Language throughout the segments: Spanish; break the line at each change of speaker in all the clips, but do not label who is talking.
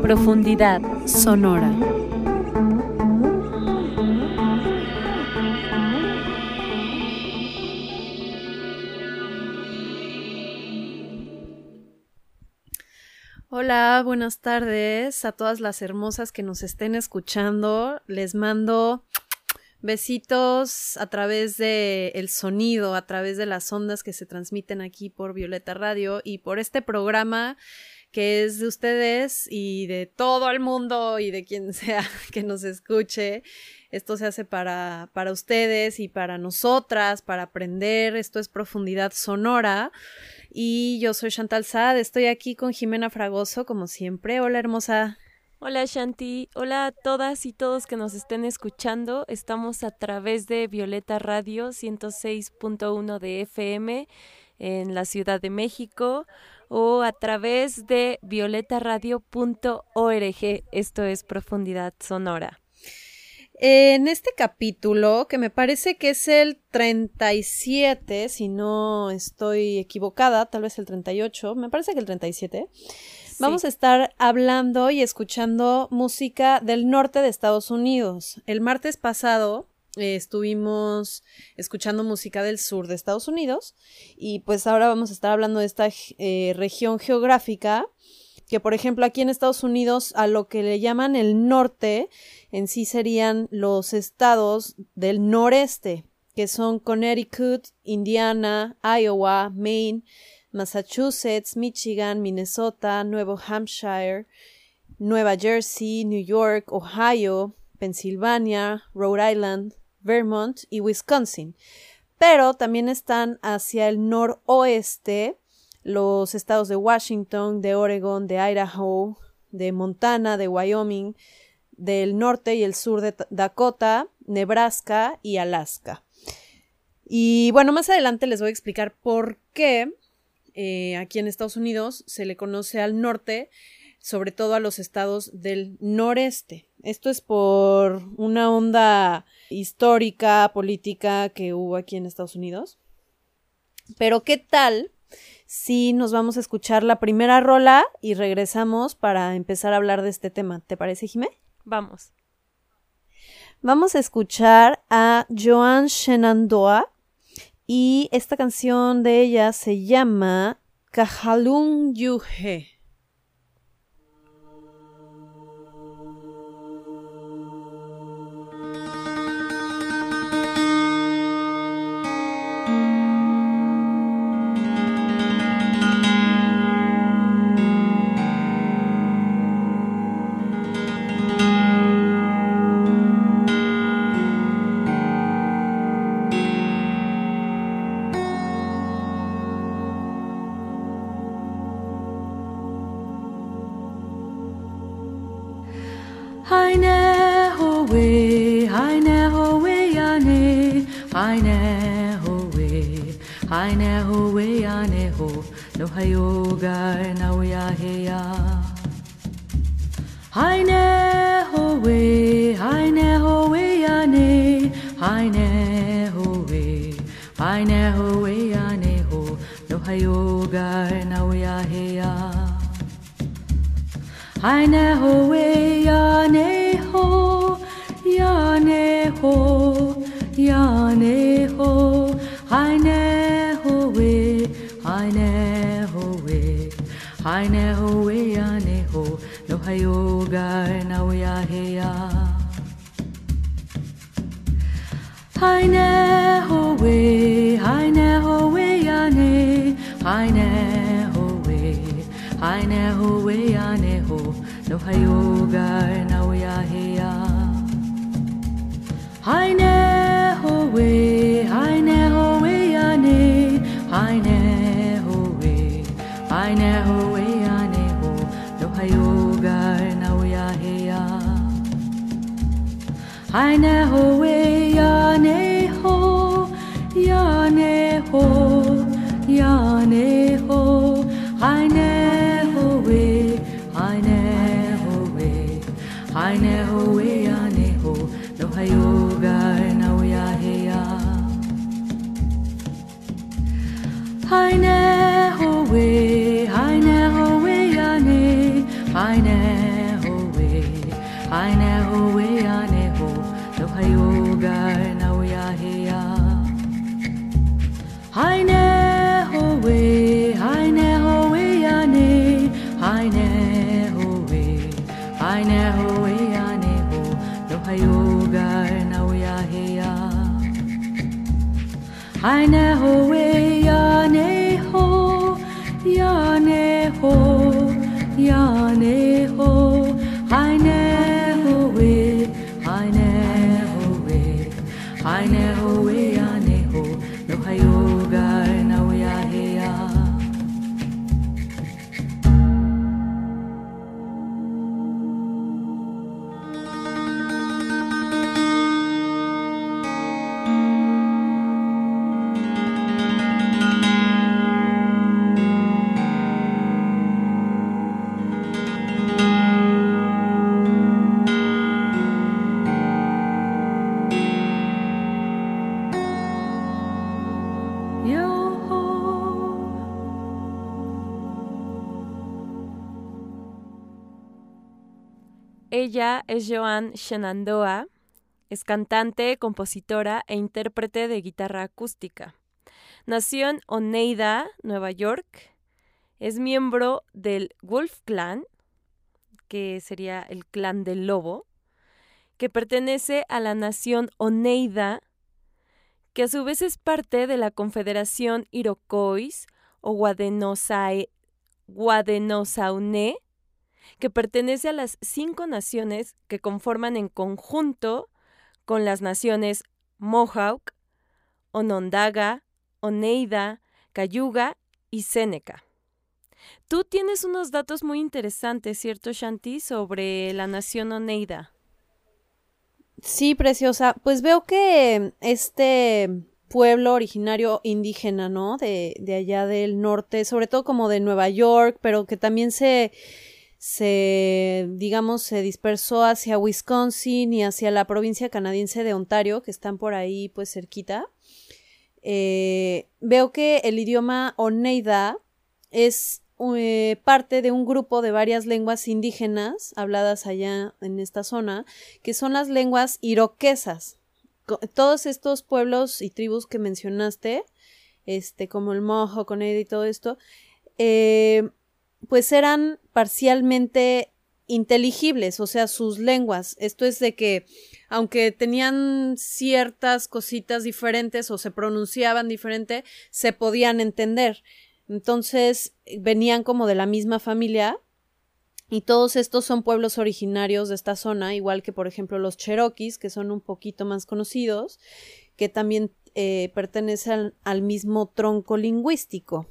Profundidad sonora. Hola, buenas tardes a todas las hermosas que nos estén escuchando. Les mando besitos a través de el sonido, a través de las ondas que se transmiten aquí por Violeta Radio y por este programa que es de ustedes y de todo el mundo y de quien sea que nos escuche. Esto se hace para, para ustedes y para nosotras, para aprender. Esto es profundidad sonora. Y yo soy Chantal Saad, estoy aquí con Jimena Fragoso, como siempre. Hola, hermosa.
Hola Shanti, hola a todas y todos que nos estén escuchando. Estamos a través de Violeta Radio 106.1 de FM en la Ciudad de México o a través de violetaradio.org. Esto es Profundidad Sonora.
En este capítulo, que me parece que es el 37, si no estoy equivocada, tal vez el 38, me parece que el 37, vamos a estar hablando y escuchando música del norte de Estados Unidos. El martes pasado eh, estuvimos escuchando música del sur de Estados Unidos y pues ahora vamos a estar hablando de esta eh, región geográfica que por ejemplo aquí en Estados Unidos a lo que le llaman el norte en sí serían los estados del noreste que son Connecticut, Indiana, Iowa, Maine, Massachusetts, Michigan, Minnesota, Nuevo Hampshire, Nueva Jersey, New York, Ohio, Pensilvania, Rhode Island, Vermont y Wisconsin. Pero también están hacia el noroeste los estados de Washington, de Oregon, de Idaho, de Montana, de Wyoming, del norte y el sur de Dakota, Nebraska y Alaska. Y bueno, más adelante les voy a explicar por qué eh, aquí en Estados Unidos se le conoce al norte, sobre todo a los estados del noreste. Esto es por una onda histórica, política que hubo aquí en Estados Unidos. Pero ¿qué tal si nos vamos a escuchar la primera rola y regresamos para empezar a hablar de este tema? ¿Te parece, Jimé?
Vamos.
Vamos a escuchar a Joan Shenandoah y esta canción de ella se llama Kahalung Yuhe.
yoga na ya he I ne ho we
ya
ne ho ya ne ho ya ne ho. I ne ho we I ne ho we I ne ho. We ya ne ho no ha yoga na ya he I ne ho we Eine hohe, eine we, eine ho, no hayoga na ya heya. Eine hohe, eine hohe, eine, eine hohe, eine hohe, eine ho, no hayoga na ya heya. Eine we. I never
es Joan Shenandoah, es cantante, compositora e intérprete de guitarra acústica. Nació en Oneida, Nueva York. Es miembro del Wolf Clan, que sería el clan del lobo, que pertenece a la nación Oneida, que a su vez es parte de la Confederación Iroquois o Guadenosaunee, que pertenece a las cinco naciones que conforman en conjunto con las naciones Mohawk, Onondaga, Oneida, Cayuga y Seneca. Tú tienes unos datos muy interesantes, ¿cierto, Shanti, sobre la nación Oneida?
Sí, preciosa. Pues veo que este pueblo originario indígena, ¿no? De, de allá del norte, sobre todo como de Nueva York, pero que también se, se, digamos, se dispersó hacia Wisconsin y hacia la provincia canadiense de Ontario, que están por ahí, pues cerquita. Eh, veo que el idioma Oneida es eh, parte de un grupo de varias lenguas indígenas habladas allá en esta zona, que son las lenguas iroquesas. Todos estos pueblos y tribus que mencionaste, este, como el Mojo, Coneida y todo esto, eh, pues eran parcialmente inteligibles, o sea, sus lenguas. Esto es de que, aunque tenían ciertas cositas diferentes o se pronunciaban diferente, se podían entender. Entonces venían como de la misma familia y todos estos son pueblos originarios de esta zona, igual que por ejemplo los Cherokees, que son un poquito más conocidos, que también eh, pertenecen al mismo tronco lingüístico.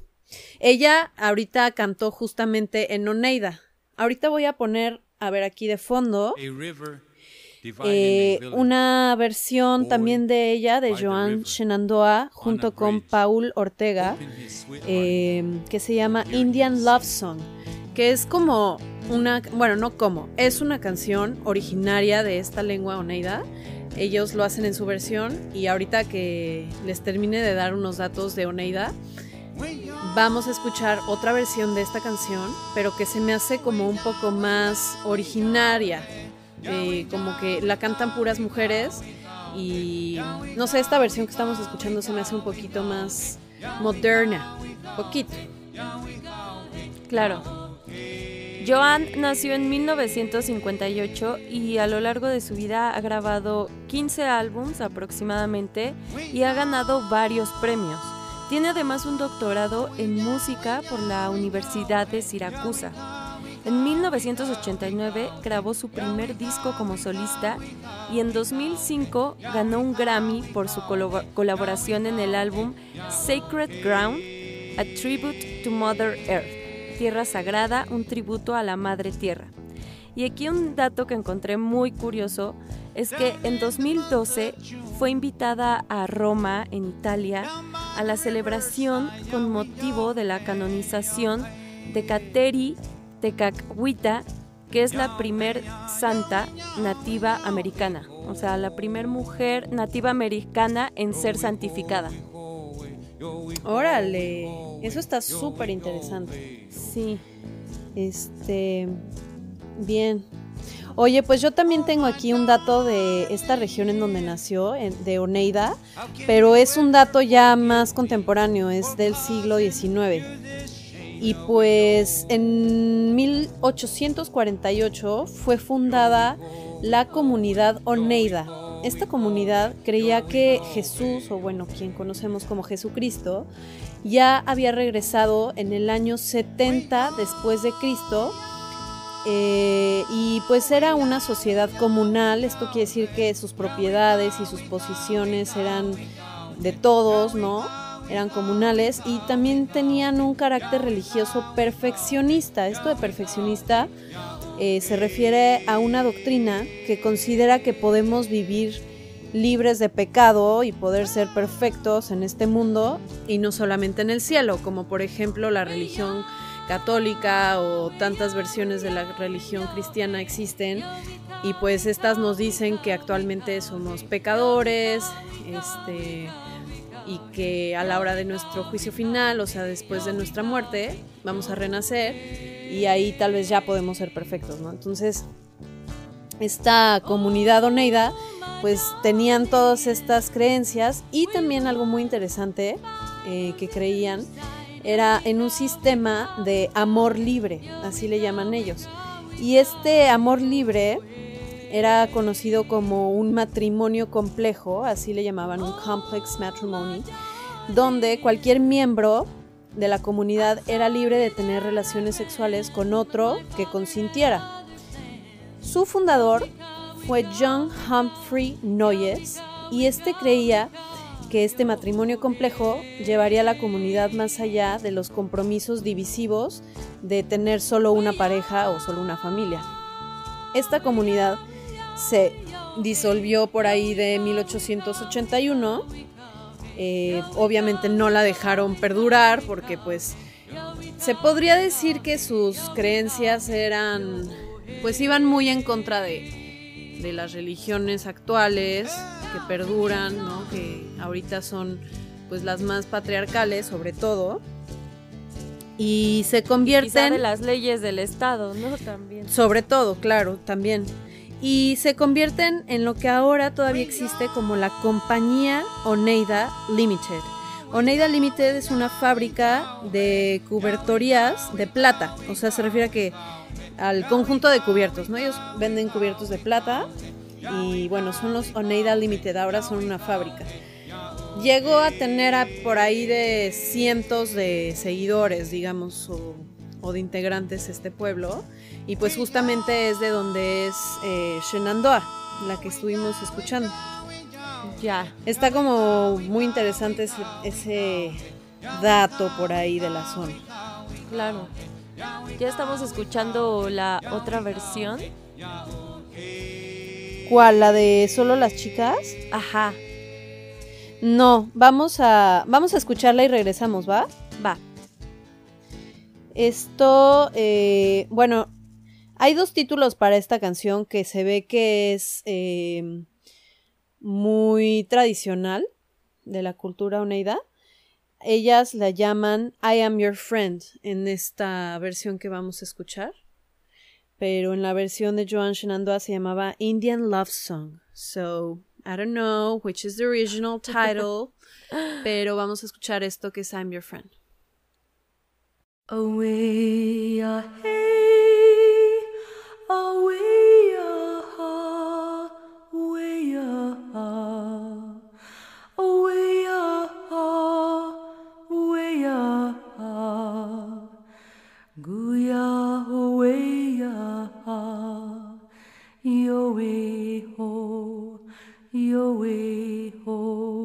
Ella ahorita cantó justamente en Oneida. Ahorita voy a poner, a ver aquí de fondo, eh, una versión también de ella, de Joan Shenandoah, junto con Paul Ortega, eh, que se llama Indian Love Song, que es como una, bueno, no como, es una canción originaria de esta lengua oneida. Ellos lo hacen en su versión y ahorita que les termine de dar unos datos de Oneida, vamos a escuchar otra versión de esta canción, pero que se me hace como un poco más originaria, eh, como que la cantan puras mujeres y no sé, esta versión que estamos escuchando se me hace un poquito más moderna, poquito.
Claro. Joan nació en 1958 y a lo largo de su vida ha grabado 15 álbums aproximadamente y ha ganado varios premios. Tiene además un doctorado en música por la Universidad de Siracusa. En 1989 grabó su primer disco como solista y en 2005 ganó un Grammy por su colaboración en el álbum Sacred Ground, A Tribute to Mother Earth, Tierra Sagrada, un tributo a la Madre Tierra. Y aquí un dato que encontré muy curioso es que en 2012 fue invitada a Roma, en Italia, a la celebración con motivo de la canonización de Kateri Tecachuita, que es la primer santa nativa americana, o sea, la primer mujer nativa americana en ser santificada.
Órale, eso está súper interesante.
Sí.
Este, bien. Oye, pues yo también tengo aquí un dato de esta región en donde nació, de Oneida, pero es un dato ya más contemporáneo, es del siglo XIX. Y pues en 1848 fue fundada la comunidad Oneida. Esta comunidad creía que Jesús, o bueno, quien conocemos como Jesucristo, ya había regresado en el año 70 después de Cristo eh, y pues era una sociedad comunal, esto quiere decir que sus propiedades y sus posiciones eran de todos, ¿no? eran comunales y también tenían un carácter religioso perfeccionista. Esto de perfeccionista eh, se refiere a una doctrina que considera que podemos vivir libres de pecado y poder ser perfectos en este mundo y no solamente en el cielo, como por ejemplo la religión católica o tantas versiones de la religión cristiana existen y pues estas nos dicen que actualmente somos pecadores, este y que a la hora de nuestro juicio final, o sea, después de nuestra muerte, vamos a renacer y ahí tal vez ya podemos ser perfectos, ¿no? Entonces, esta comunidad oneida pues tenían todas estas creencias y también algo muy interesante eh, que creían era en un sistema de amor libre, así le llaman ellos. Y este amor libre era conocido como un matrimonio complejo, así le llamaban un complex matrimony, donde cualquier miembro de la comunidad era libre de tener relaciones sexuales con otro que consintiera. Su fundador fue John Humphrey Noyes y este creía que este matrimonio complejo llevaría a la comunidad más allá de los compromisos divisivos de tener solo una pareja o solo una familia. Esta comunidad se disolvió por ahí de 1881. Eh, obviamente no la dejaron perdurar porque pues se podría decir que sus creencias eran pues iban muy en contra de, de las religiones actuales que perduran, ¿no? que ahorita son pues las más patriarcales sobre todo y se convierten
de las leyes del estado, ¿no? También.
Sobre todo, claro, también. Y se convierten en lo que ahora todavía existe como la compañía Oneida Limited. Oneida Limited es una fábrica de cubertorías de plata, o sea, se refiere a que al conjunto de cubiertos, ¿no? Ellos venden cubiertos de plata y bueno, son los Oneida Limited, ahora son una fábrica. Llegó a tener por ahí de cientos de seguidores, digamos, o, de integrantes este pueblo. Y pues justamente es de donde es eh, Shenandoah, la que estuvimos escuchando.
Ya.
Está como muy interesante ese, ese dato por ahí de la zona.
Claro. Ya estamos escuchando la otra versión.
¿Cuál? ¿La de solo las chicas?
Ajá.
No, vamos a, vamos a escucharla y regresamos, ¿va?
Va.
Esto, eh, bueno, hay dos títulos para esta canción que se ve que es eh, muy tradicional de la cultura oneida. Ellas la llaman I Am Your Friend en esta versión que vamos a escuchar pero en la versión de Joan Shenandoah se llamaba Indian Love Song. So, I don't know which is the original title, pero vamos a escuchar esto que es I'm Your Friend.
Away, away, away, away, way home.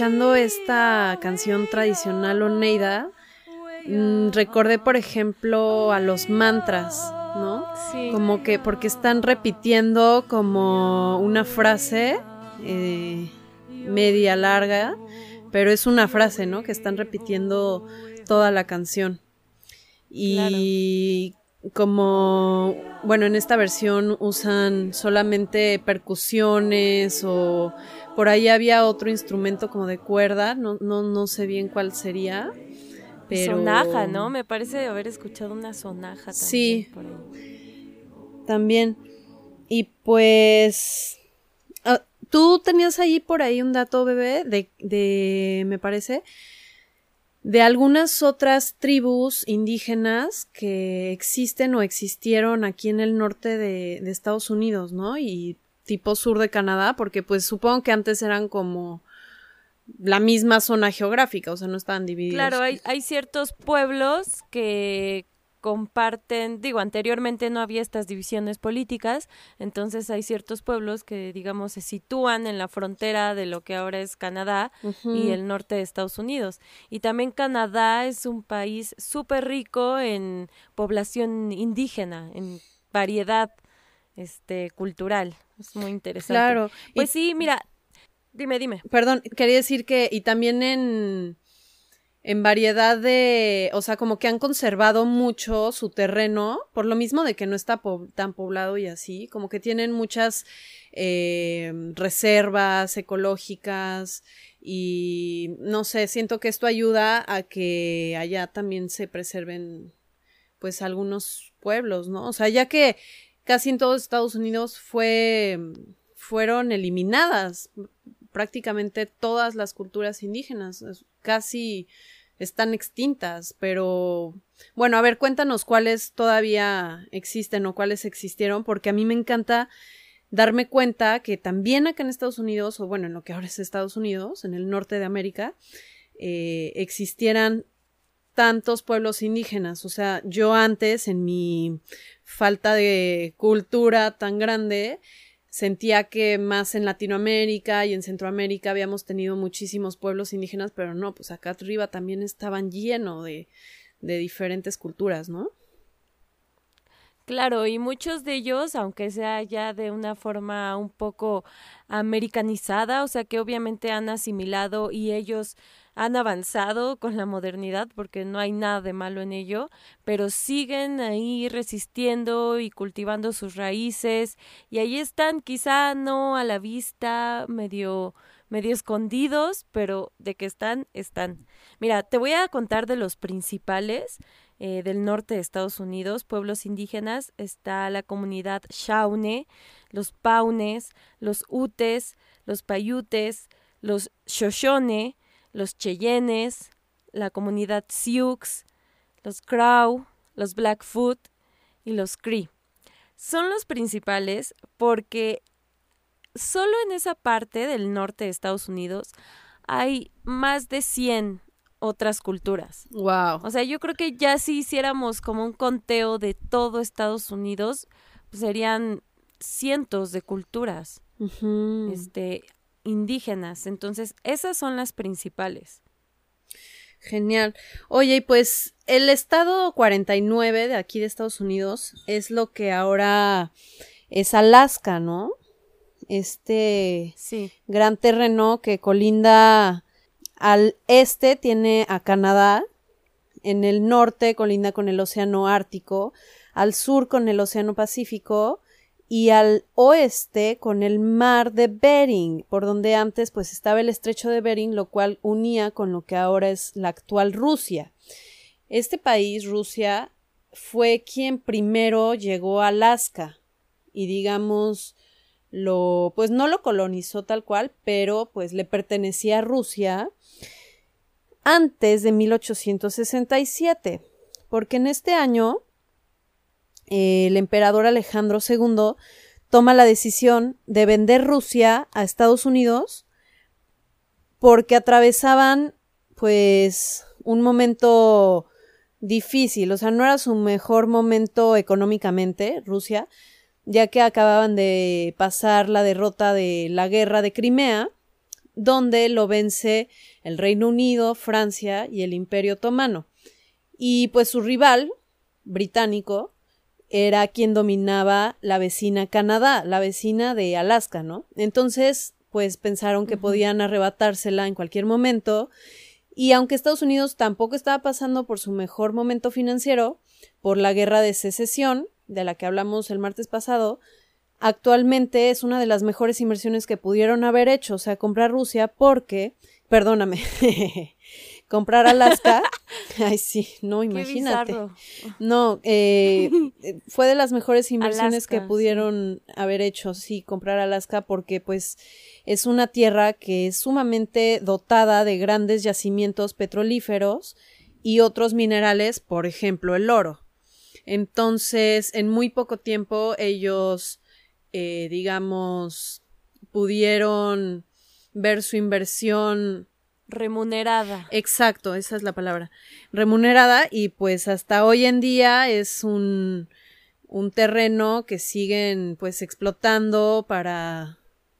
Escuchando esta canción tradicional Oneida, mm, recordé, por ejemplo, a los mantras, ¿no?
Sí.
Como que, porque están repitiendo como una frase eh, media larga, pero es una frase, ¿no? Que están repitiendo toda la canción. Y como, bueno, en esta versión usan solamente percusiones o por ahí había otro instrumento como de cuerda, no, no, no sé bien cuál sería. Pero...
Sonaja, ¿no? Me parece haber escuchado una sonaja también.
Sí.
por ahí.
También. Y pues... ah, Tú tenías ahí por ahí un dato, bebé, de, de, me parece, de algunas otras tribus indígenas que existen o existieron aquí en el norte de, de Estados Unidos, ¿no? Y tipo sur de Canadá, porque pues supongo que antes eran como la misma zona geográfica, o sea, no estaban divididos.
Claro, hay, hay ciertos pueblos que comparten, digo, anteriormente no había estas divisiones políticas, entonces hay ciertos pueblos que, digamos, se sitúan en la frontera de lo que ahora es Canadá y el norte de Estados Unidos. Y también Canadá es un país súper rico en población indígena, en variedad este cultural. Es muy interesante.
Claro. Y-
Pues sí, mira, dime, dime.
Perdón, quería decir que, y también en, en variedad de, o sea, como que han conservado mucho su terreno, por lo mismo de que no está po- tan poblado y así, como que tienen muchas eh, reservas ecológicas y no sé, siento que esto ayuda a que allá también se preserven pues algunos pueblos, ¿no? O sea, ya que casi en todo Estados Unidos fue fueron eliminadas prácticamente todas las culturas indígenas, casi están extintas, pero bueno, a ver, cuéntanos cuáles todavía existen o cuáles existieron, porque a mí me encanta darme cuenta que también acá en Estados Unidos, o bueno, en lo que ahora es Estados Unidos, en el norte de América, eh, existieran tantos pueblos indígenas. O sea, yo antes, en mi falta de cultura tan grande, sentía que más en Latinoamérica y en Centroamérica habíamos tenido muchísimos pueblos indígenas, pero no, pues acá arriba también estaban lleno de, de diferentes culturas, ¿no?
Claro, y muchos de ellos, aunque sea ya de una forma un poco americanizada, o sea que obviamente han asimilado y ellos han avanzado con la modernidad, porque no hay nada de malo en ello, pero siguen ahí resistiendo y cultivando sus raíces, y ahí están, quizá no a la vista, medio medio escondidos, pero de que están, están. Mira, te voy a contar de los principales eh, del norte de Estados Unidos, pueblos indígenas, está la comunidad Shawnee, los Paunes, los Utes, los Paiutes, los Shoshone, los Cheyennes, la comunidad Sioux, los Crow, los Blackfoot y los Cree. Son los principales porque solo en esa parte del norte de Estados Unidos hay más de 100 otras culturas.
Wow.
O sea, yo creo que ya si hiciéramos como un conteo de todo Estados Unidos, pues serían cientos de culturas este, indígenas. Entonces, esas son las principales.
Genial. Oye, y pues el estado 49 de aquí de Estados Unidos es lo que ahora es Alaska, ¿no? Este
Sí,
gran terreno que colinda al este tiene a Canadá, en el norte colinda con el Océano Ártico, al sur con el Océano Pacífico y al oeste con el mar de Bering, por donde antes pues estaba el estrecho de Bering, lo cual unía con lo que ahora es la actual Rusia. Este país, Rusia, fue quien primero llegó a Alaska y digamos lo pues no lo colonizó tal cual, pero pues le pertenecía a Rusia antes de 1867, porque en este año el emperador Alejandro II toma la decisión de vender Rusia a Estados Unidos porque atravesaban pues un momento difícil, o sea, no era su mejor momento económicamente, Rusia, ya que acababan de pasar la derrota de la guerra de Crimea donde lo vence el Reino Unido, Francia y el Imperio Otomano. Y pues su rival, británico, era quien dominaba la vecina Canadá, la vecina de Alaska, ¿no? Entonces, pues pensaron que podían arrebatársela en cualquier momento. Y aunque Estados Unidos tampoco estaba pasando por su mejor momento financiero, por la guerra de secesión, de la que hablamos el martes pasado, actualmente es una de las mejores inversiones que pudieron haber hecho, o sea, comprar Rusia porque, perdóname, comprar Alaska, ay sí, no, imagínate. No, eh, fue de las mejores inversiones que pudieron haber hecho, sí, comprar Alaska porque pues es una tierra que es sumamente dotada de grandes yacimientos petrolíferos y otros minerales, por ejemplo, el oro. Entonces, en muy poco tiempo ellos, eh, digamos, pudieron ver su inversión
Remunerada.
Exacto, esa es la palabra. Remunerada y pues hasta hoy en día es un, un terreno que siguen pues explotando para,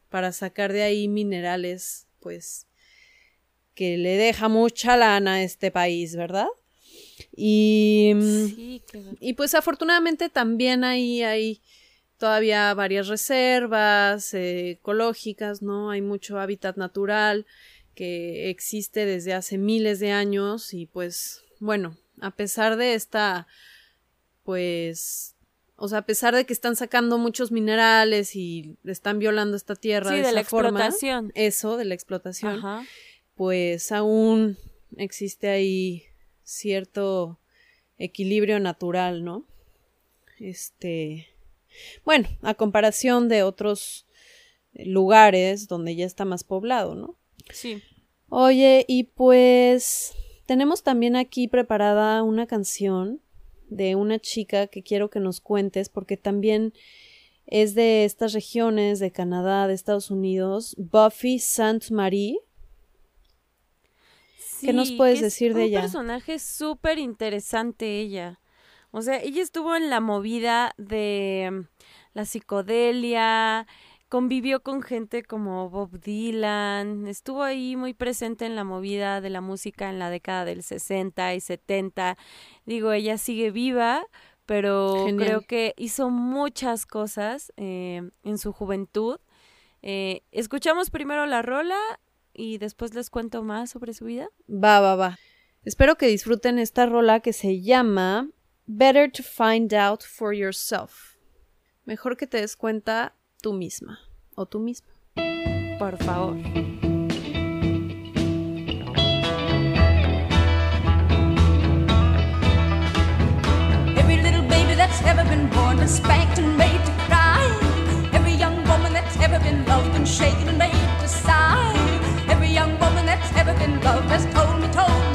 para sacar de ahí minerales pues que le deja mucha lana a este país, ¿verdad? Y,
Sí, qué
y pues afortunadamente también ahí hay todavía varias reservas eh, ecológicas, ¿no? Hay mucho hábitat natural que existe desde hace miles de años y pues bueno, a pesar de esta pues o sea, a pesar de que están sacando muchos minerales y están violando esta tierra
Sí,
de,
de la
esa forma,
explotación.
eso de la explotación,
Ajá.
pues aún existe ahí cierto equilibrio natural, ¿no? Este, bueno, a comparación de otros lugares donde ya está más poblado, ¿no?
Sí.
Oye, y pues tenemos también aquí preparada una canción de una chica que quiero que nos cuentes porque también es de estas regiones de Canadá, de Estados Unidos, Buffy Sainte Marie. ¿Qué nos
Sí,
puedes
que es
decir de
un
ella?
personaje súper interesante ella. O sea, ella estuvo en la movida de mm, la psicodelia, convivió con gente como Bob Dylan, estuvo ahí muy presente en la movida de la música en la década del 60 y 70. Digo, ella sigue viva, pero
Genial.
creo que hizo muchas cosas eh, en su juventud. Eh, escuchamos primero la rola y después les cuento más sobre su vida.
Va, va, va. Espero que disfruten esta rola que se llama Better to Find Out for Yourself. Mejor que te des cuenta tú misma o tú mismo.
Por favor.
Every little baby that's ever been born is spanked and made to cry. Every young woman that's ever been loved and shaken and made to sigh. Every young woman that's ever been loved has told me, told me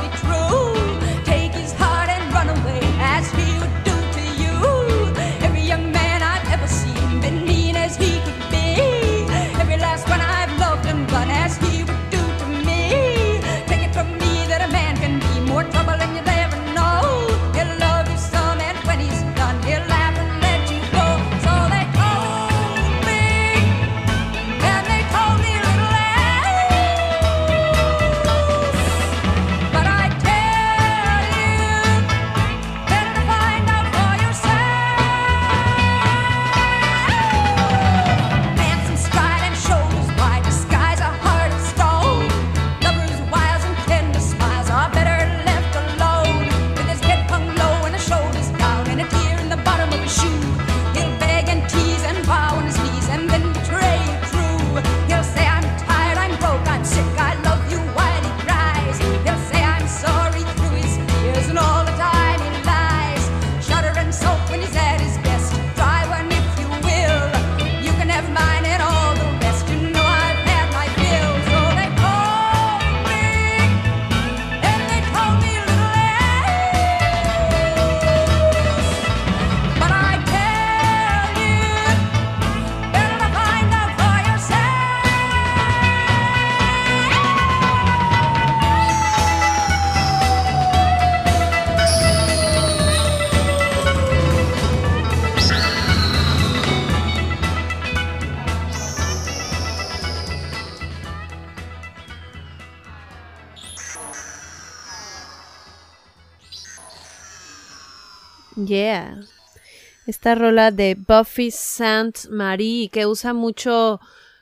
Esta rola de Buffy Saint Marie que usa mucho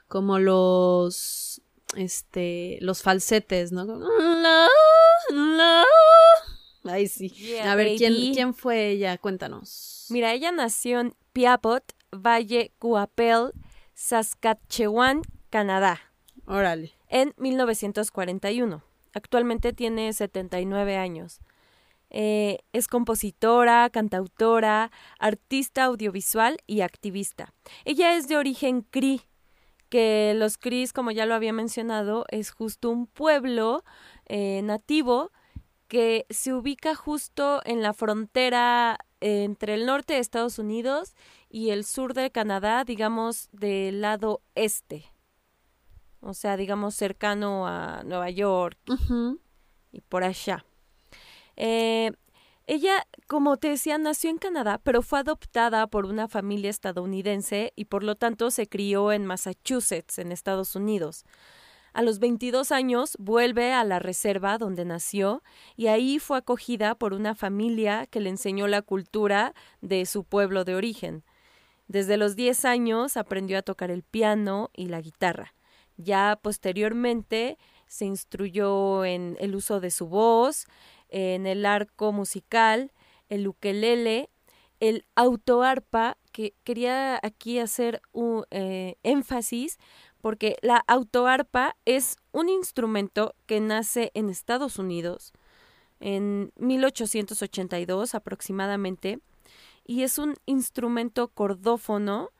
como los este los falsetes, ¿no? "La, la". Ay, sí.
Yeah,
A ver, ¿quién. ¿quién fue ella? Cuéntanos.
Mira, ella nació en Piapot, Valle Guapel, Saskatchewan, Canadá,
Órale.
en 1941. Actualmente tiene 79 años. Eh, es compositora, cantautora, artista audiovisual y activista. Ella es de origen Cree, que los Crees, como ya lo había mencionado, es justo un pueblo eh, nativo que se ubica justo en la frontera eh, entre el norte de Estados Unidos y el sur de Canadá, digamos, del lado este. O sea, digamos, cercano a Nueva York y por allá. Eh, ella, como te decía, nació en Canadá, pero fue adoptada por una familia estadounidense y por lo tanto se crió en Massachusetts, en Estados Unidos. A los 22 años vuelve a la reserva donde nació y ahí fue acogida por una familia que le enseñó la cultura de su pueblo de origen. Desde los 10 años aprendió a tocar el piano y la guitarra. Ya posteriormente se instruyó en el uso de su voz, en el arco musical, el ukelele, el autoarpa, que quería aquí hacer un eh, énfasis porque la autoarpa es un instrumento que nace en Estados Unidos en 1882 aproximadamente y es un instrumento cordófono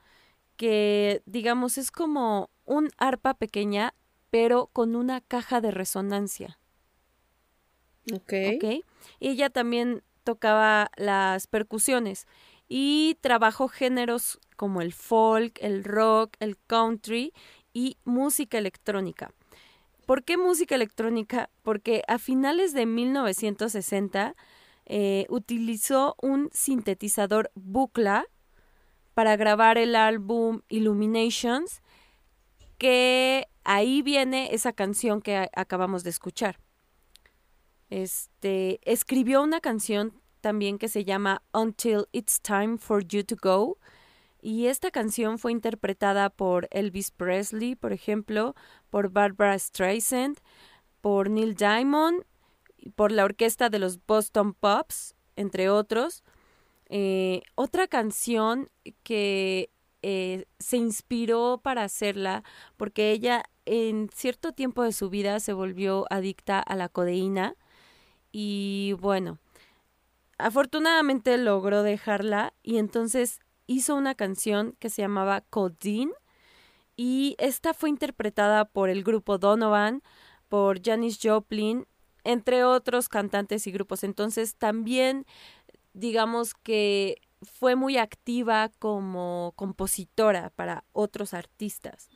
que digamos es como un arpa pequeña pero con una caja de resonancia.
Ok.
¿ok? Y ella también tocaba las percusiones y trabajó géneros como el folk, el rock, el country y música electrónica. ¿Por qué música electrónica? Porque a finales de 1960 eh, utilizó un sintetizador Buchla para grabar el álbum Illuminations, que ahí viene esa canción que acabamos de escuchar. Este, escribió una canción también que se llama Until It's Time for You to Go. Y esta canción fue interpretada por Elvis Presley, por ejemplo, por Barbara Streisand, por Neil Diamond, por la orquesta de los Boston Pops, entre otros. Eh, otra canción que eh, se inspiró para hacerla, porque ella en cierto tiempo de su vida se volvió adicta a la codeína y bueno, afortunadamente logró dejarla y entonces hizo una canción que se llamaba Codeine y esta fue interpretada por el grupo Donovan, por Janis Joplin, entre otros cantantes y grupos. Entonces también digamos que fue muy activa como compositora para otros artistas.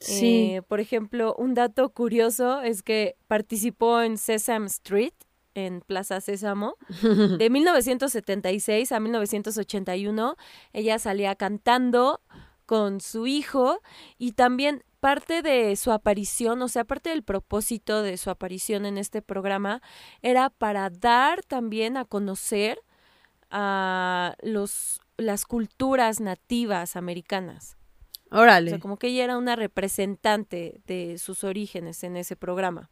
Sí.
Eh, por ejemplo, un dato curioso es que participó en Sesame Street, en Plaza Sésamo, de 1976 a 1981. Ella salía cantando con su hijo y también parte de su aparición, o sea, parte del propósito de su aparición en este programa era para dar también a conocer a los las culturas nativas americanas. O
Órale.
sea, como que ella era una representante de sus orígenes en ese programa.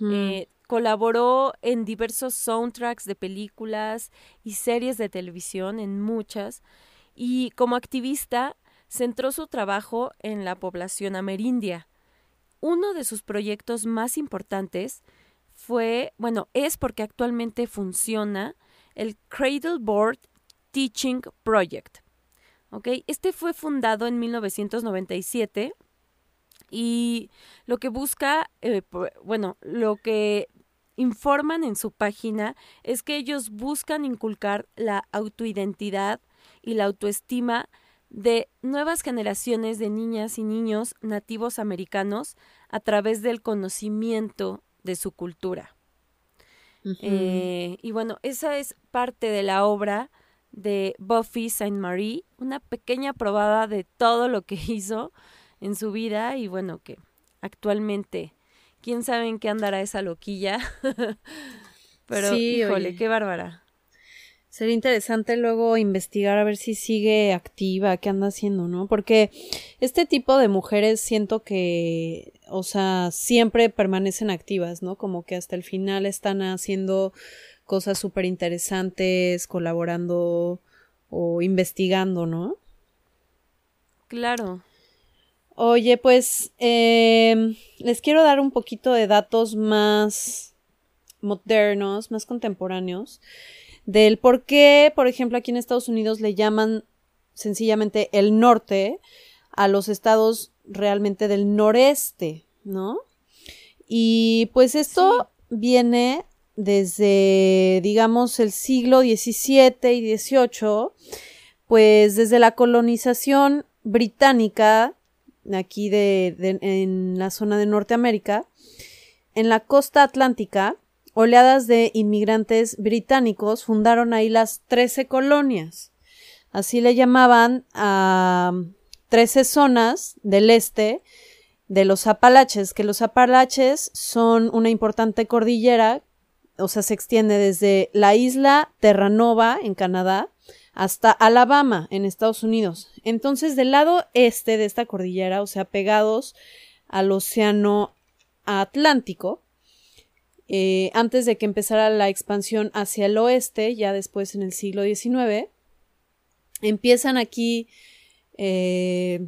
Eh, colaboró en diversos soundtracks de películas y series de televisión, en muchas, y como activista centró su trabajo en la población amerindia. Uno de sus proyectos más importantes fue, bueno, es porque actualmente funciona el Cradle Board Teaching Project. Este fue fundado en 1997 y lo que busca, eh, bueno, lo que informan en su página es que ellos buscan inculcar la autoidentidad y la autoestima de nuevas generaciones de niñas y niños nativos americanos a través del conocimiento de su cultura. Eh, y bueno, esa es parte de la obra de Buffy Saint Marie, una pequeña probada de todo lo que hizo en su vida y bueno, que actualmente, quién sabe en qué andará esa loquilla, pero
Sí,
híjole,
oye.
qué bárbara.
Sería interesante luego investigar a ver si sigue activa, qué anda haciendo, ¿no? Porque este tipo de mujeres siento que, o sea, siempre permanecen activas, ¿no? Como que hasta el final están haciendo cosas súper interesantes, colaborando o investigando, ¿no?
Claro.
Oye, pues em, les quiero dar un poquito de datos más modernos, más contemporáneos, del por qué, por ejemplo, aquí en Estados Unidos le llaman sencillamente el norte a los estados realmente del noreste, ¿no? Y pues esto viene desde, digamos, el siglo XVII y XVIII, pues desde la colonización británica, aquí de, en la zona de Norteamérica, en la costa atlántica, oleadas de inmigrantes británicos fundaron ahí las trece colonias. Así le llamaban a trece zonas del este de los Apalaches, que los Apalaches son una importante cordillera, o sea, se extiende desde la isla Terranova en Canadá hasta Alabama en Estados Unidos. Entonces, del lado este de esta cordillera, o sea, pegados al océano Atlántico, eh, antes de que empezara la expansión hacia el oeste, ya después en el siglo XIX, empiezan aquí eh,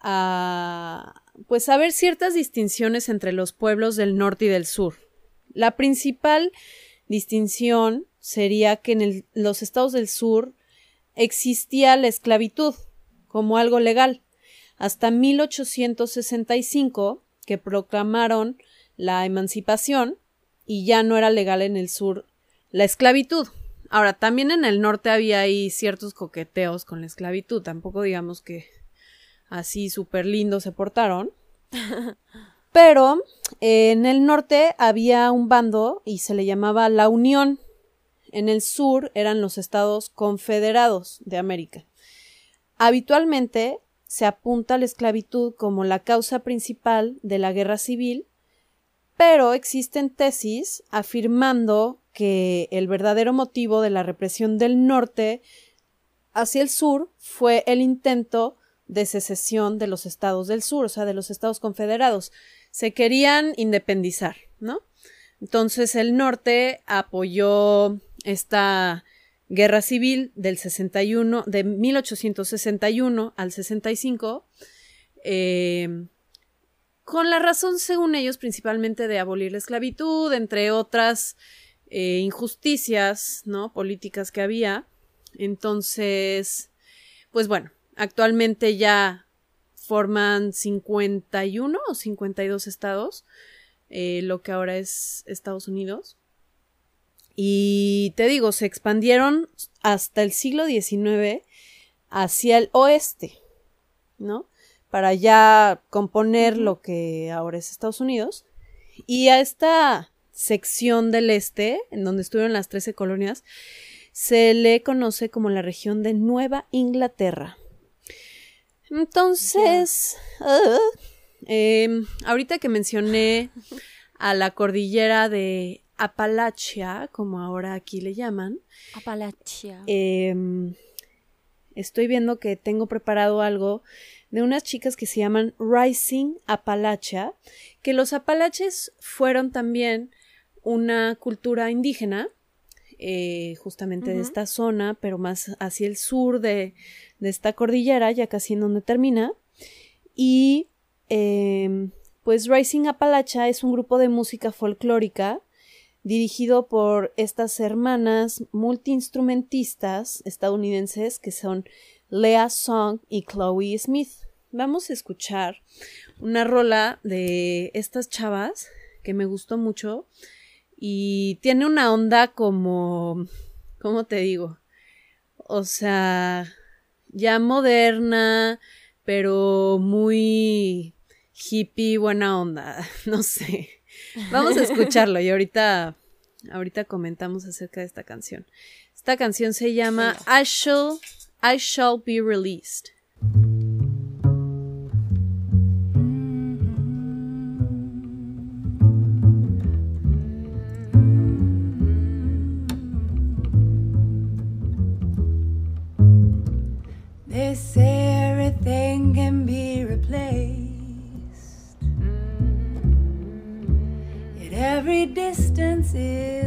a pues a ver ciertas distinciones entre los pueblos del norte y del sur. La principal distinción sería que en el- los estados del sur existía la esclavitud como algo legal hasta 1865 que proclamaron la emancipación y ya no era legal en el sur la esclavitud. Ahora, también en el norte había ahí ciertos coqueteos con la esclavitud, tampoco digamos que así súper lindos se portaron. Pero eh, en el norte había un bando y se le llamaba la Unión. En el sur eran los estados confederados de América. Habitualmente se apunta a la esclavitud como la causa principal de la guerra civil, pero existen tesis afirmando que el verdadero motivo de la represión del norte hacia el sur fue el intento de secesión de los estados del sur, o sea, de los estados confederados. Se querían independizar, ¿no? Entonces el norte apoyó esta guerra civil del 61, de 1861 al 65, eh, con la razón, según ellos, principalmente de abolir la esclavitud, entre otras eh, injusticias, ¿no? Políticas que había. Entonces, pues bueno, actualmente ya forman 51 o 52 estados, eh, lo que ahora es Estados Unidos. Y te digo, se expandieron hasta el siglo XIX hacia el oeste, ¿no? Para ya componer lo que ahora es Estados Unidos. Y a esta sección del este, en donde estuvieron las 13 colonias, se le conoce como la región de Nueva Inglaterra. Entonces, ah, em, ahorita que mencioné a la cordillera de Apalachia, como ahora aquí le llaman,
Apalachia.
em, estoy viendo que tengo preparado algo de unas chicas que se llaman Rising Appalachia, que los apalaches fueron también una cultura indígena, eh, justamente de esta zona, pero más hacia el sur de, de esta cordillera, ya casi en donde termina. Y em, pues Rising Appalachia es un grupo de música folclórica dirigido por estas hermanas multiinstrumentistas estadounidenses que son Lea Song y Chloe Smith. Vamos a escuchar una rola de estas chavas que me gustó mucho y tiene una onda como, ¿cómo te digo? O sea, ya moderna, pero muy hippie, buena onda, no sé. Vamos a escucharlo y ahorita, ahorita comentamos acerca de esta canción. Esta canción se llama I Shall, I Shall Be Released.
Is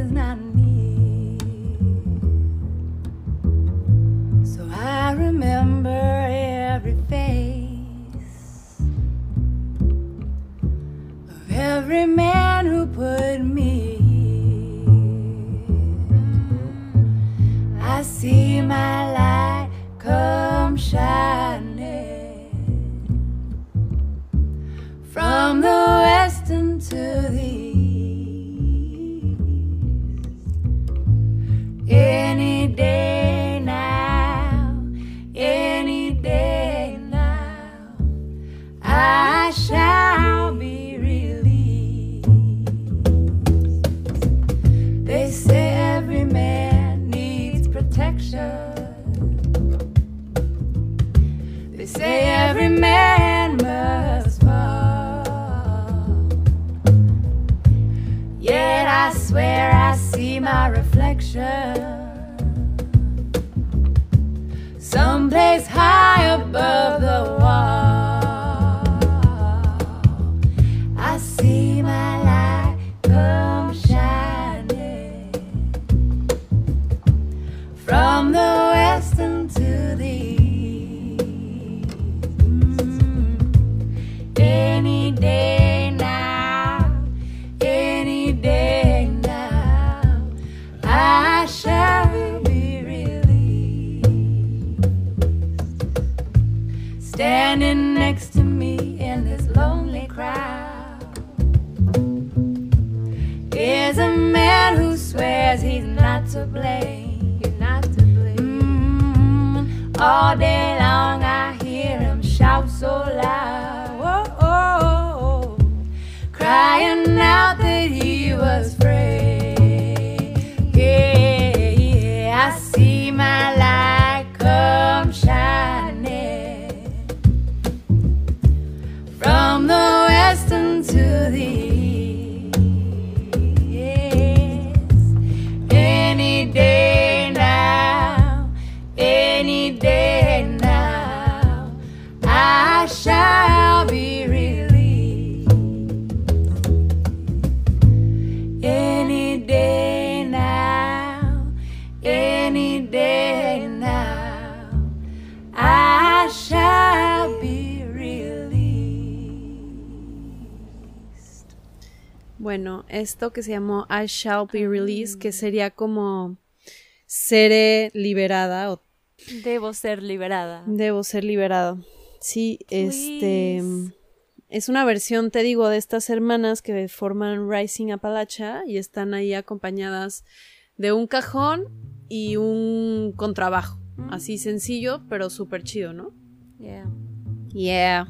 swears he's not to blame. He's not to blame. Mm, all day long
esto que se llamó I Shall Be Released, que sería como seré liberada o
Debo ser liberada.
debo ser liberado. Sí, este es una versión, te digo, de estas hermanas que forman Rising Appalachia y están ahí acompañadas de un cajón y un contrabajo. Así sencillo, pero súper chido, ¿no?
Yeah.
Yeah.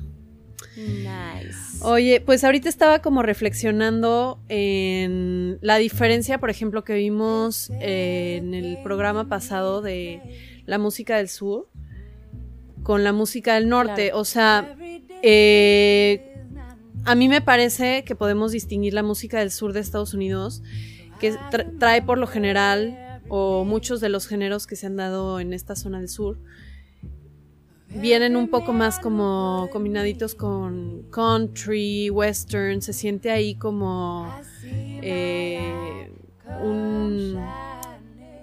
Nice.
Oye, pues ahorita estaba como reflexionando en la diferencia, por ejemplo, que vimos eh, en el programa pasado de la música del sur con la música del norte.
Claro.
O sea, eh, a mí me parece que podemos distinguir la música del sur de Estados Unidos, que tra- trae por lo general, o muchos de los géneros que se han dado en esta zona del sur, vienen un poco más como combinaditos con country, western, se siente ahí como eh, un,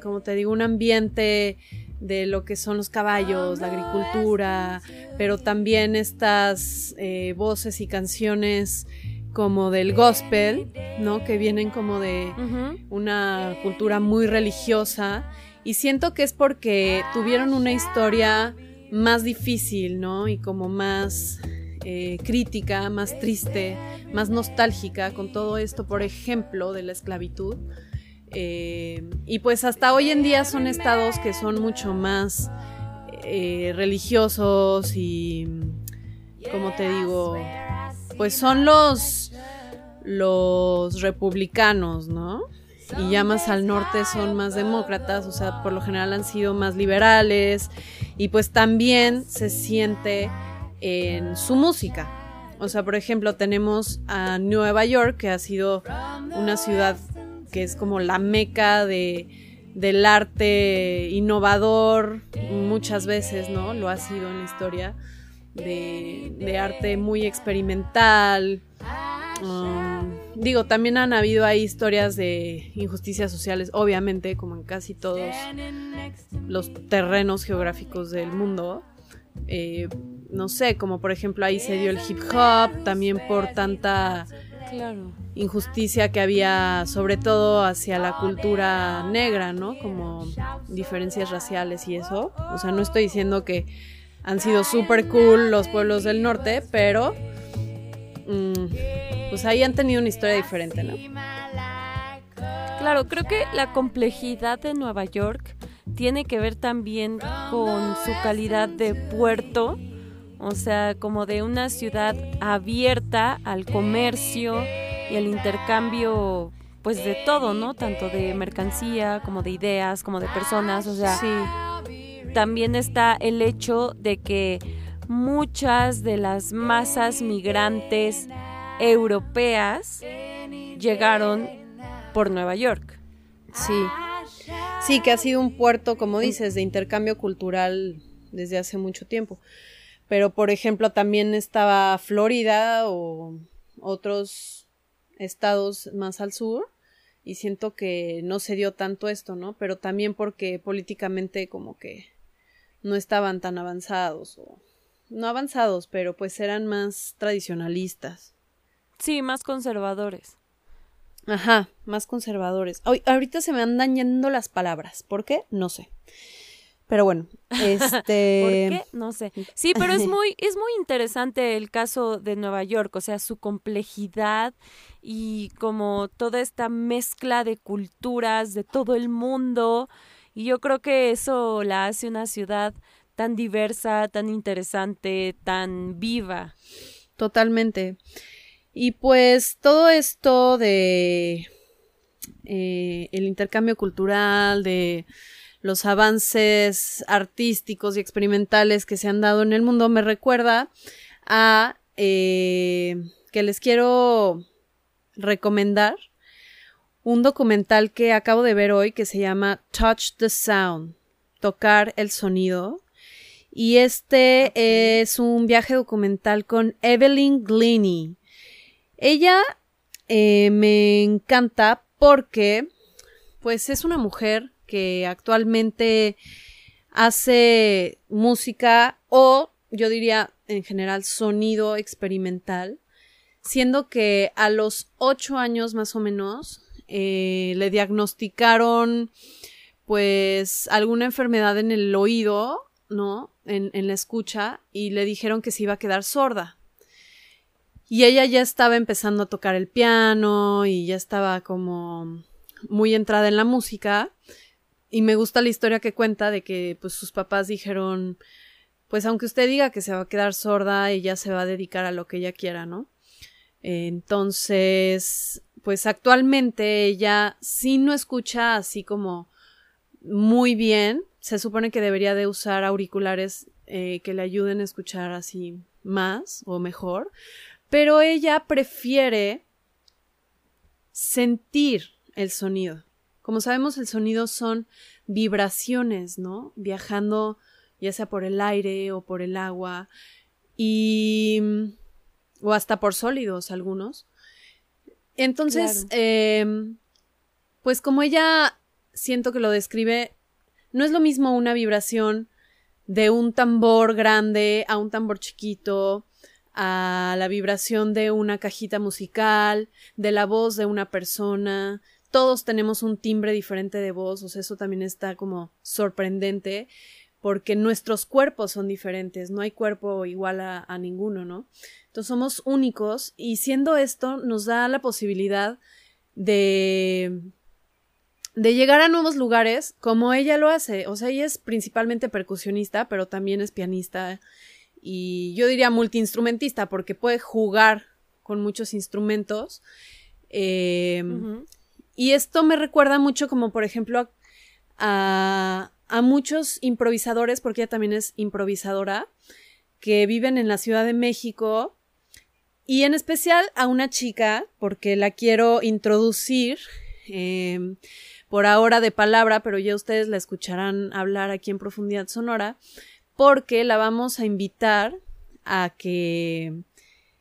como te digo, un ambiente de lo que son los caballos, la agricultura, pero también estas eh, voces y canciones como del gospel, ¿no? Que vienen como de una cultura muy religiosa y siento que es porque tuvieron una historia más difícil, ¿no? Y como más eh, crítica, más triste, más nostálgica con todo esto, por ejemplo, de la esclavitud. Eh, y pues hasta hoy en día son estados que son mucho más eh, religiosos y, como te digo, pues son los, los republicanos, ¿no? Y ya más al norte son más demócratas, o sea, por lo general han sido más liberales y pues también se siente en su música. O sea, por ejemplo, tenemos a Nueva York, que ha sido una ciudad que es como la meca de, del arte innovador, muchas veces, ¿no? Lo ha sido en la historia, de, arte muy experimental. Um, digo, también han habido ahí historias de injusticias sociales, obviamente, como en casi todos los terrenos geográficos del mundo. Eh, no sé, como por ejemplo ahí se dio el hip hop, también por tanta
Claro.
injusticia que había, sobre todo hacia la cultura negra, ¿no? Como diferencias raciales y eso. O sea, no estoy diciendo que han sido súper cool los pueblos del norte, pero mm, pues ahí han tenido una historia diferente, ¿no?
Claro, creo que la complejidad de Nueva York tiene que ver también con su calidad de puerto, o sea, como de una ciudad abierta al comercio y al intercambio, pues de todo, ¿no? Tanto de mercancía como de ideas, como de personas, o sea, también está el hecho de que muchas de las masas migrantes europeas llegaron por Nueva York.
Sí. Sí, que ha sido un puerto, como dices, de intercambio cultural desde hace mucho tiempo. Pero, por ejemplo, también estaba Florida o otros estados más al sur y siento que no se dio tanto esto, ¿no? Pero también porque políticamente como que no estaban tan avanzados o no avanzados, pero pues eran más tradicionalistas.
Sí, más conservadores.
Ajá, más conservadores. Hoy, ahorita se me andan yendo las palabras. ¿Por qué? No sé. Pero bueno, este.
¿Por qué? No sé. Sí, pero es muy, es muy interesante el caso de Nueva York, o sea, su complejidad y como toda esta mezcla de culturas de todo el mundo. Y yo creo que eso la hace una ciudad tan diversa, tan interesante, tan viva.
Totalmente. Y pues todo esto de eh, el intercambio cultural, de los avances artísticos y experimentales que se han dado en el mundo, me recuerda a eh, que les quiero recomendar un documental que acabo de ver hoy que se llama Touch the Sound, tocar el sonido. Y este es un viaje documental con Evelyn Glennie. Ella eh, me encanta porque, pues, es una mujer que actualmente hace música o, yo diría, en general, sonido experimental, siendo que a los ocho años más o menos eh, le diagnosticaron, pues, alguna enfermedad en el oído, ¿no? En, en la escucha y le dijeron que se iba a quedar sorda. Y ella ya estaba empezando a tocar el piano y ya estaba como muy entrada en la música. Y me gusta la historia que cuenta de que pues sus papás dijeron, pues aunque usted diga que se va a quedar sorda, ella se va a dedicar a lo que ella quiera, ¿no? Entonces, pues actualmente ella sí no escucha así como muy bien. Se supone que debería de usar auriculares eh, que le ayuden a escuchar así más o mejor pero ella prefiere sentir el sonido. Como sabemos, el sonido son vibraciones, ¿no? Viajando ya sea por el aire o por el agua y o hasta por sólidos algunos. Entonces,
Claro.
eh, pues como ella siento que lo describe, no es lo mismo una vibración de un tambor grande a un tambor chiquito, a la vibración de una cajita musical, de la voz de una persona. Todos tenemos un timbre diferente de voz, o sea, eso también está como sorprendente, porque nuestros cuerpos son diferentes, no hay cuerpo igual a, a ninguno, ¿no? Entonces somos únicos y siendo esto nos da la posibilidad de de llegar a nuevos lugares como ella lo hace. O sea, ella es principalmente percusionista, pero también es pianista y yo diría multiinstrumentista porque puede jugar con muchos instrumentos. Eh, y esto me recuerda mucho como por ejemplo a, a muchos improvisadores, porque ella también es improvisadora, que viven en la Ciudad de México. Y en especial a una chica, porque la quiero introducir, eh, por ahora de palabra, pero ya ustedes la escucharán hablar aquí en Profundidad Sonora, porque la vamos a invitar a que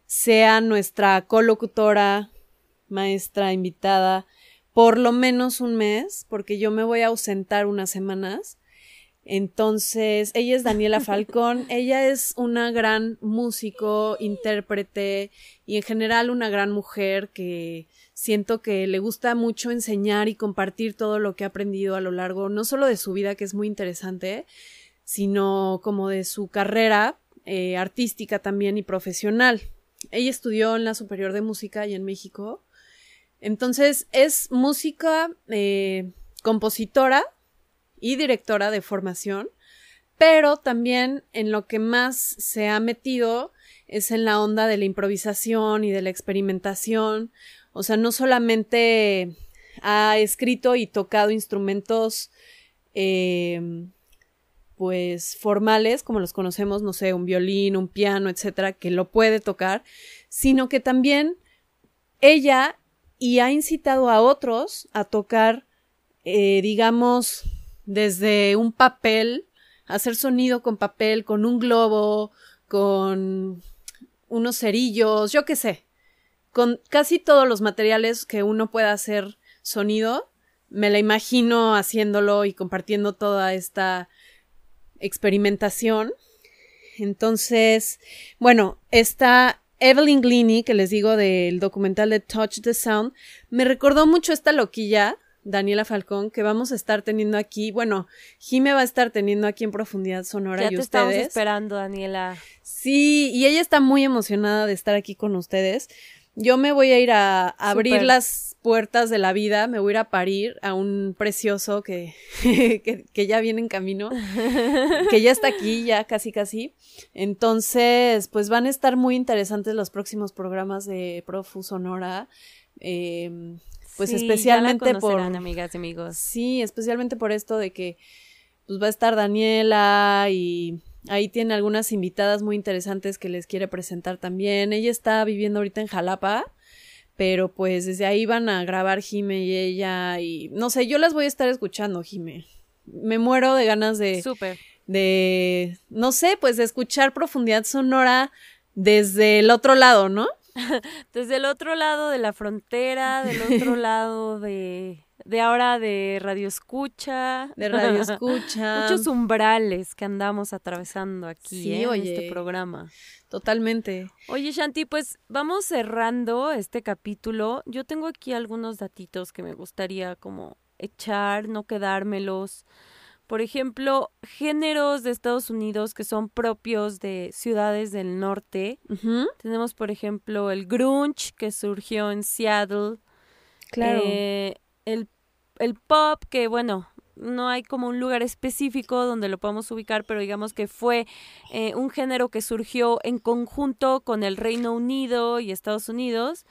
sea nuestra colocutora, maestra invitada, por lo menos un mes, porque yo me voy a ausentar unas semanas. Entonces, ella es Daniela Falcón, ella es una gran músico, intérprete y en general una gran mujer que siento que le gusta mucho enseñar y compartir todo lo que ha aprendido a lo largo, no solo de su vida, que es muy interesante, sino como de su carrera eh, artística también y profesional. Ella estudió en la Superior de Música y en México. Entonces es música, eh, compositora y directora de formación, pero también en lo que más se ha metido es en la onda de la improvisación y de la experimentación. O sea, no solamente ha escrito y tocado instrumentos eh, pues formales, como los conocemos, no sé, un violín, un piano, etcétera, que lo puede tocar, sino que también ella y ha incitado a otros a tocar, eh, digamos, desde un papel, hacer sonido con papel, con un globo, con unos cerillos, yo qué sé, con casi todos los materiales que uno pueda hacer sonido, me la imagino haciéndolo y compartiendo toda esta experimentación. Entonces, bueno, esta Evelyn Gleany, que les digo del documental de Touch the Sound, me recordó mucho esta loquilla, Daniela Falcón, que vamos a estar teniendo aquí. Bueno, Jime va a estar teniendo aquí en Profundidad Sonora
ya
y
te
ustedes.
estamos esperando, Daniela.
Sí, y ella está muy emocionada de estar aquí con ustedes. Yo me voy a ir a, abrir las puertas de la vida, me voy a ir a parir a un precioso que, que, que ya viene en camino, que ya está aquí, ya casi casi. Entonces, pues van a estar muy interesantes los próximos programas de Profu Sonora. eh, pues
Sí,
especialmente por
amigas y amigos.
Sí, especialmente por esto de que pues va a estar Daniela y ahí tiene algunas invitadas muy interesantes que les quiere presentar también. Ella está viviendo ahorita en Jalapa, pero pues desde ahí van a grabar Jime y ella y no sé, yo las voy a estar escuchando, Jime. Me muero de ganas de
Súper.
de no sé, pues de escuchar profundidad sonora desde el otro lado, ¿no?
Desde el otro lado de la frontera, del otro lado de, de ahora de Radio Escucha.
De radio escucha.
Muchos umbrales que andamos atravesando aquí
Sí,
¿eh? en este programa.
Totalmente.
Oye, Shanti, pues vamos cerrando este capítulo. Yo tengo aquí algunos datitos que me gustaría como echar, no quedármelos. Por ejemplo, géneros de Estados Unidos que son propios de ciudades del norte. Tenemos, por ejemplo, el grunge que surgió en Seattle.
Claro.
Eh, el, el pop, que bueno, no hay como un lugar específico donde lo podamos ubicar, pero digamos que fue eh, un género que surgió en conjunto con el Reino Unido y Estados Unidos.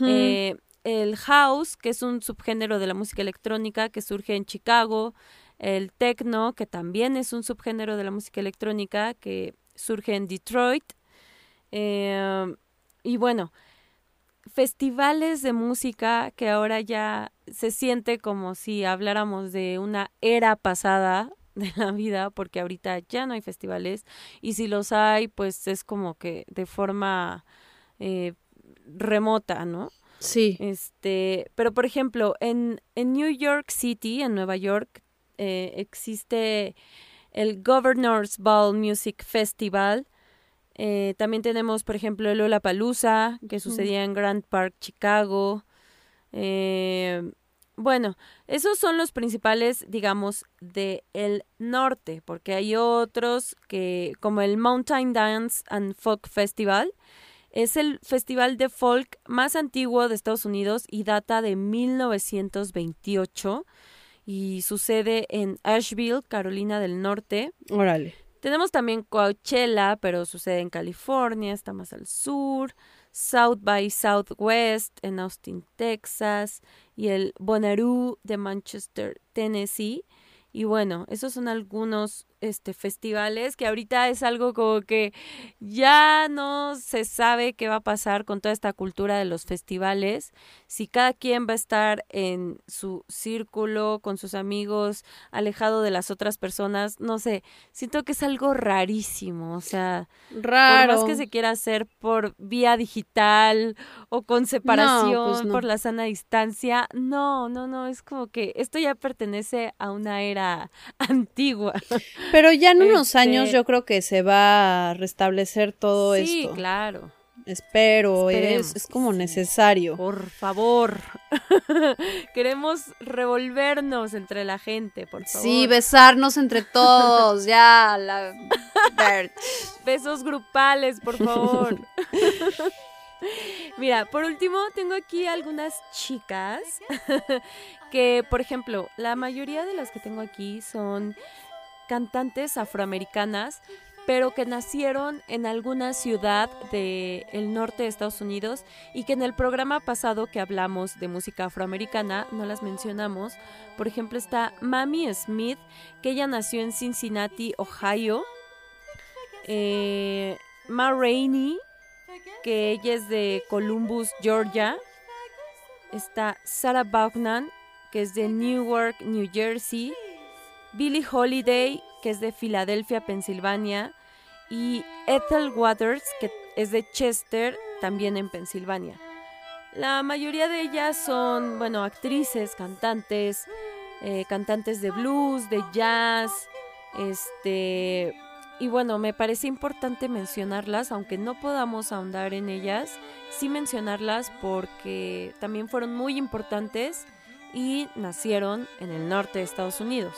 Eh, el house, que es un subgénero de la música electrónica que surge en Chicago. El techno, que también es un subgénero de la música electrónica que surge en Detroit. Eh, y bueno, festivales de música que ahora ya se siente como si habláramos de una era pasada de la vida, porque ahorita ya no hay festivales y si los hay, pues es como que de forma eh, remota, ¿no?
Sí.
Este, pero por ejemplo, en, en New York City, en Nueva York, eh, existe el Governor's Ball Music Festival. Eh, también tenemos, por ejemplo, el Lollapalooza, que sucedía en Grand Park, Chicago. Eh, bueno, esos son los principales, digamos, de el norte, porque hay otros que, como el Mountain Dance and Folk Festival, es el festival de folk más antiguo de Estados Unidos y data de 1928 y sucede en Asheville, Carolina del Norte.
Órale.
Tenemos también Coachella, pero sucede en California, está más al sur. South by Southwest en Austin, Texas. Y el Bonnaroo de Manchester, Tennessee. Y bueno, esos son algunos este festivales, que ahorita es algo como que ya no se sabe qué va a pasar con toda esta cultura de los festivales, si cada quien va a estar en su círculo, con sus amigos, alejado de las otras personas, no sé, siento que es algo rarísimo, o sea,
Raro.
por más que se quiera hacer por vía digital o con separación,
pues no.
por la sana distancia, no, no, no, es como que esto ya pertenece a una era antigua.
Pero ya en unos
Este-
años yo creo que se va a restablecer todo
sí,
esto.
claro.
Espero, es, es como
sí.
necesario.
Por favor. Queremos revolvernos entre la gente, por favor.
Sí, besarnos entre todos, ya, la... Bert.
Besos grupales, por favor. Mira, por último, tengo aquí algunas chicas que, por ejemplo, la mayoría de las que tengo aquí son cantantes afroamericanas, pero que nacieron en alguna ciudad del norte de Estados Unidos y que en el programa pasado que hablamos de música afroamericana no las mencionamos. Por ejemplo, está Mami Smith, que ella nació en Cincinnati, Ohio. Eh, Ma Rainey, que ella es de Columbus, Georgia. Está Sarah Vaughan, que es de Newark, New Jersey. Billie Holiday, que es de Filadelfia, Pensilvania. Y Ethel Waters, que es de Chester, también en Pensilvania. La mayoría de ellas son, bueno, actrices, cantantes, eh, cantantes de blues, de jazz, este, y bueno, me parece importante mencionarlas, aunque no podamos ahondar en ellas, sí mencionarlas porque también fueron muy importantes y nacieron en el norte de Estados Unidos.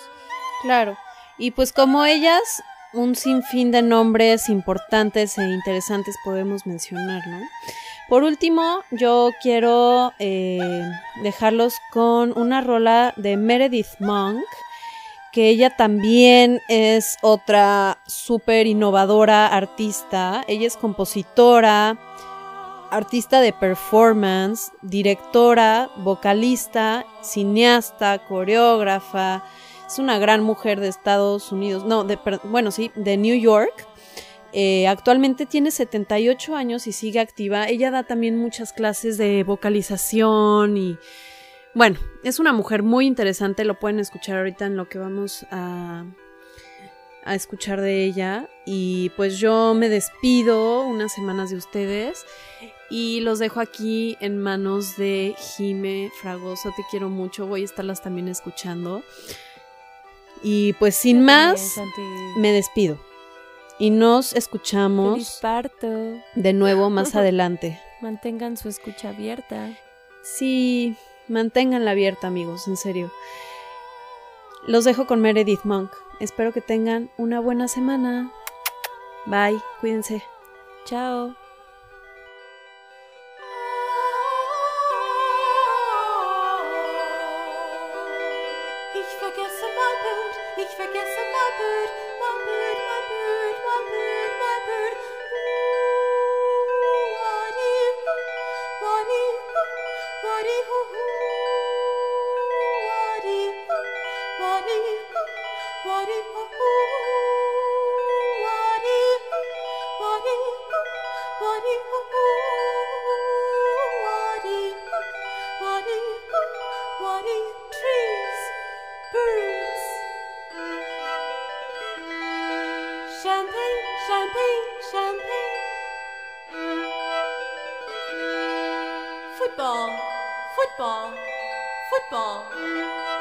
Claro. Y pues como ellas, un sinfín de nombres importantes e interesantes podemos mencionar, ¿no? Por último, yo quiero eh, dejarlos con una rola de Meredith Monk, que ella también es otra súper innovadora artista. Ella es compositora, artista de performance, directora, vocalista, cineasta, coreógrafa. Es una gran mujer de Estados Unidos, no, de, bueno, sí, de New York. Eh, actualmente tiene 78 años y sigue activa. Ella da también muchas clases de vocalización y bueno, es una mujer muy interesante. Lo pueden escuchar ahorita en lo que vamos a, a escuchar de ella. Y pues yo me despido unas semanas de ustedes y los dejo aquí en manos de Jime Fragoso. Te quiero mucho. Voy a estarlas también escuchando. Y pues sin más, me despido. Y nos escuchamos de nuevo más adelante.
Mantengan su escucha abierta.
Sí, manténganla abierta, amigos, en serio. Los dejo con Meredith Monk. Espero que tengan una buena semana. Bye, cuídense.
Chao.
Champagne, champagne. Football, football, football.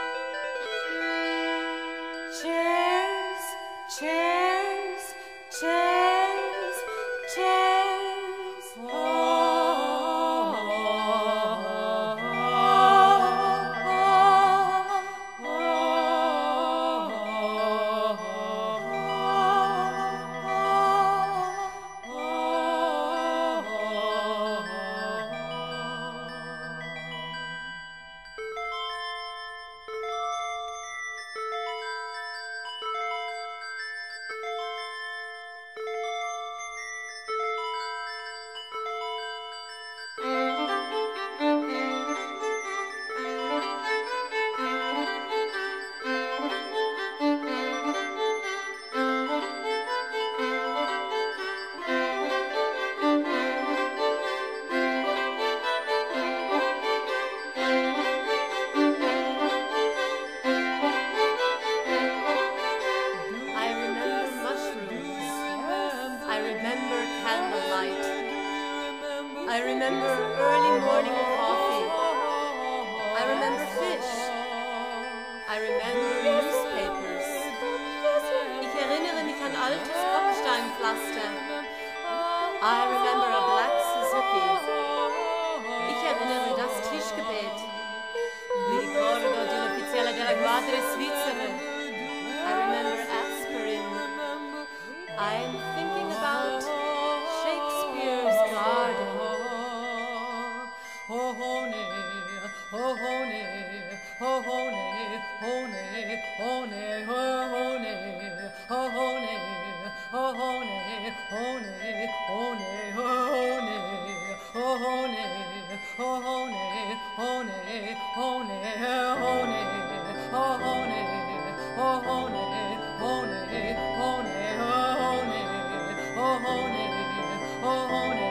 ho ho ne, ho ho ne, ho ho ne, ho ne, ho ne, ho ho ne, ho ho ne, ho
ho ne, ho ne, ho ne, ho ho ne, ho ho ne, ho ho ne, ho ne, ho ne, ho ne, ho ho ne, ho ho ne, ho ne, ho ne, ho ne, ho ho ne, ho ho ne.